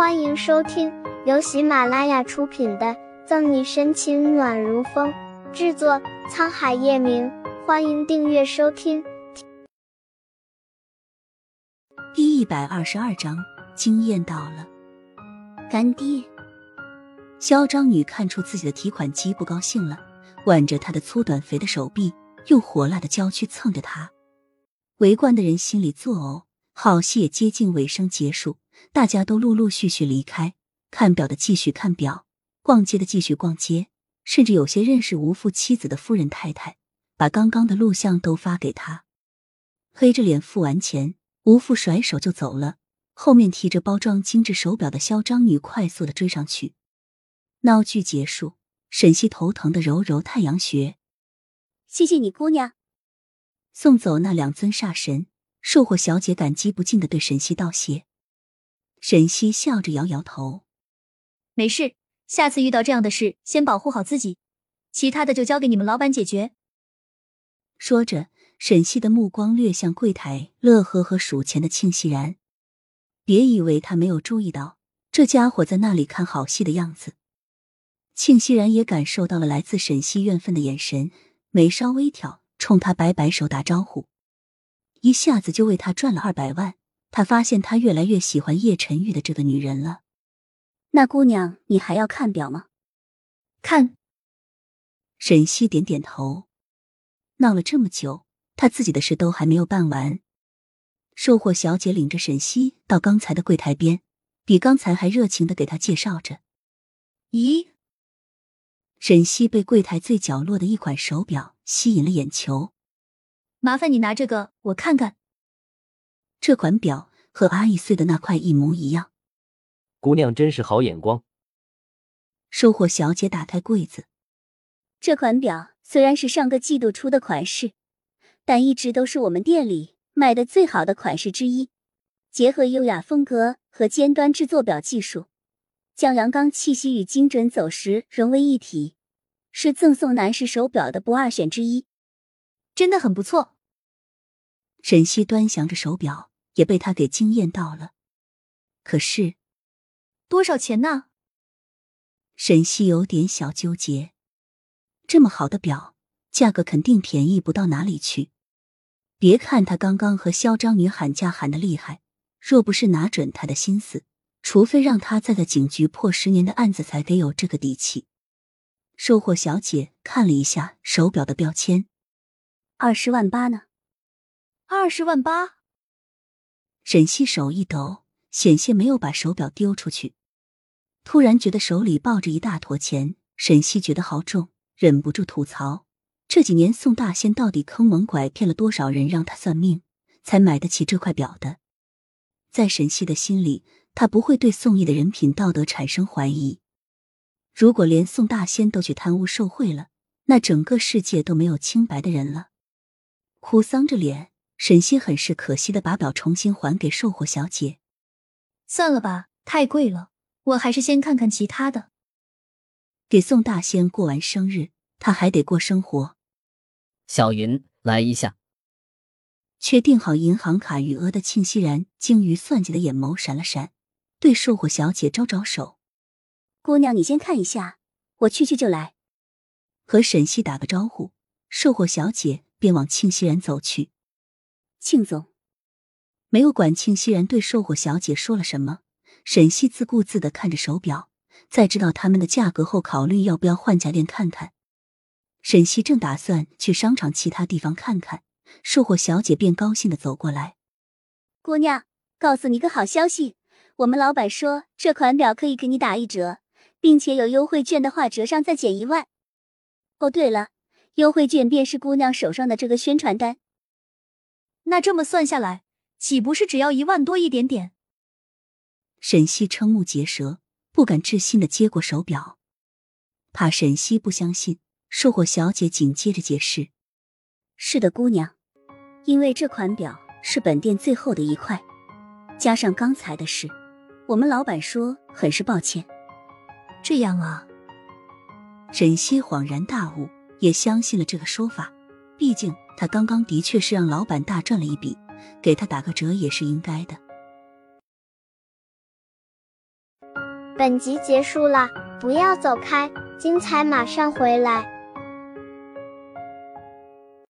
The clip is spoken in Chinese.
欢迎收听由喜马拉雅出品的《赠你深情暖如风》，制作沧海夜明。欢迎订阅收听。第一百二十二章，惊艳到了，干爹。嚣张女看出自己的提款机不高兴了，挽着他的粗短肥的手臂，用火辣的娇躯蹭着他。围观的人心里作呕。好戏也接近尾声结束，大家都陆陆续续离开。看表的继续看表，逛街的继续逛街，甚至有些认识吴父妻子的夫人太太，把刚刚的录像都发给他。黑着脸付完钱，吴父甩手就走了。后面提着包装精致手表的嚣张女快速的追上去。闹剧结束，沈西头疼的揉揉太阳穴。谢谢你，姑娘。送走那两尊煞神。售货小姐感激不尽的对沈西道谢，沈西笑着摇摇头：“没事，下次遇到这样的事，先保护好自己，其他的就交给你们老板解决。”说着，沈西的目光掠向柜台，乐呵呵数钱的庆熙然。别以为他没有注意到，这家伙在那里看好戏的样子。庆熙然也感受到了来自沈西怨愤的眼神，眉梢微挑，冲他摆摆手打招呼。一下子就为他赚了二百万，他发现他越来越喜欢叶晨玉的这个女人了。那姑娘，你还要看表吗？看。沈西点点头。闹了这么久，他自己的事都还没有办完。售货小姐领着沈西到刚才的柜台边，比刚才还热情的给他介绍着。咦？沈西被柜台最角落的一款手表吸引了眼球。麻烦你拿这个，我看看。这款表和阿姨碎的那块一模一样。姑娘真是好眼光。售货小姐打开柜子，这款表虽然是上个季度出的款式，但一直都是我们店里卖的最好的款式之一。结合优雅风格和尖端制作表技术，将阳刚气息与精准走时融为一体，是赠送男士手表的不二选之一。真的很不错。沈西端详着手表，也被他给惊艳到了。可是，多少钱呢？沈西有点小纠结。这么好的表，价格肯定便宜不到哪里去。别看他刚刚和嚣张女喊价喊的厉害，若不是拿准他的心思，除非让他再在警局破十年的案子，才得有这个底气。售货小姐看了一下手表的标签。二十万八呢？二十万八。沈西手一抖，险些没有把手表丢出去。突然觉得手里抱着一大坨钱，沈西觉得好重，忍不住吐槽：这几年宋大仙到底坑蒙拐骗了多少人，让他算命才买得起这块表的？在沈西的心里，他不会对宋义的人品道德产生怀疑。如果连宋大仙都去贪污受贿了，那整个世界都没有清白的人了。哭丧着脸，沈西很是可惜的把表重新还给售货小姐。算了吧，太贵了，我还是先看看其他的。给宋大仙过完生日，他还得过生活。小云，来一下。确定好银行卡余额的庆熙然，精于算计的眼眸闪了闪，对售货小姐招招手：“姑娘，你先看一下，我去去就来。”和沈西打个招呼，售货小姐。便往庆熙然走去。庆总没有管庆熙然对售货小姐说了什么，沈西自顾自的看着手表，在知道他们的价格后，考虑要不要换家店看看。沈西正打算去商场其他地方看看，售货小姐便高兴的走过来：“姑娘，告诉你个好消息，我们老板说这款表可以给你打一折，并且有优惠券的话，折上再减一万。哦，对了。”优惠券便是姑娘手上的这个宣传单，那这么算下来，岂不是只要一万多一点点？沈西瞠目结舌，不敢置信的接过手表，怕沈西不相信，售货小姐紧接着解释：“是的，姑娘，因为这款表是本店最后的一块，加上刚才的事，我们老板说很是抱歉。”这样啊，沈西恍然大悟。也相信了这个说法，毕竟他刚刚的确是让老板大赚了一笔，给他打个折也是应该的。本集结束了，不要走开，精彩马上回来。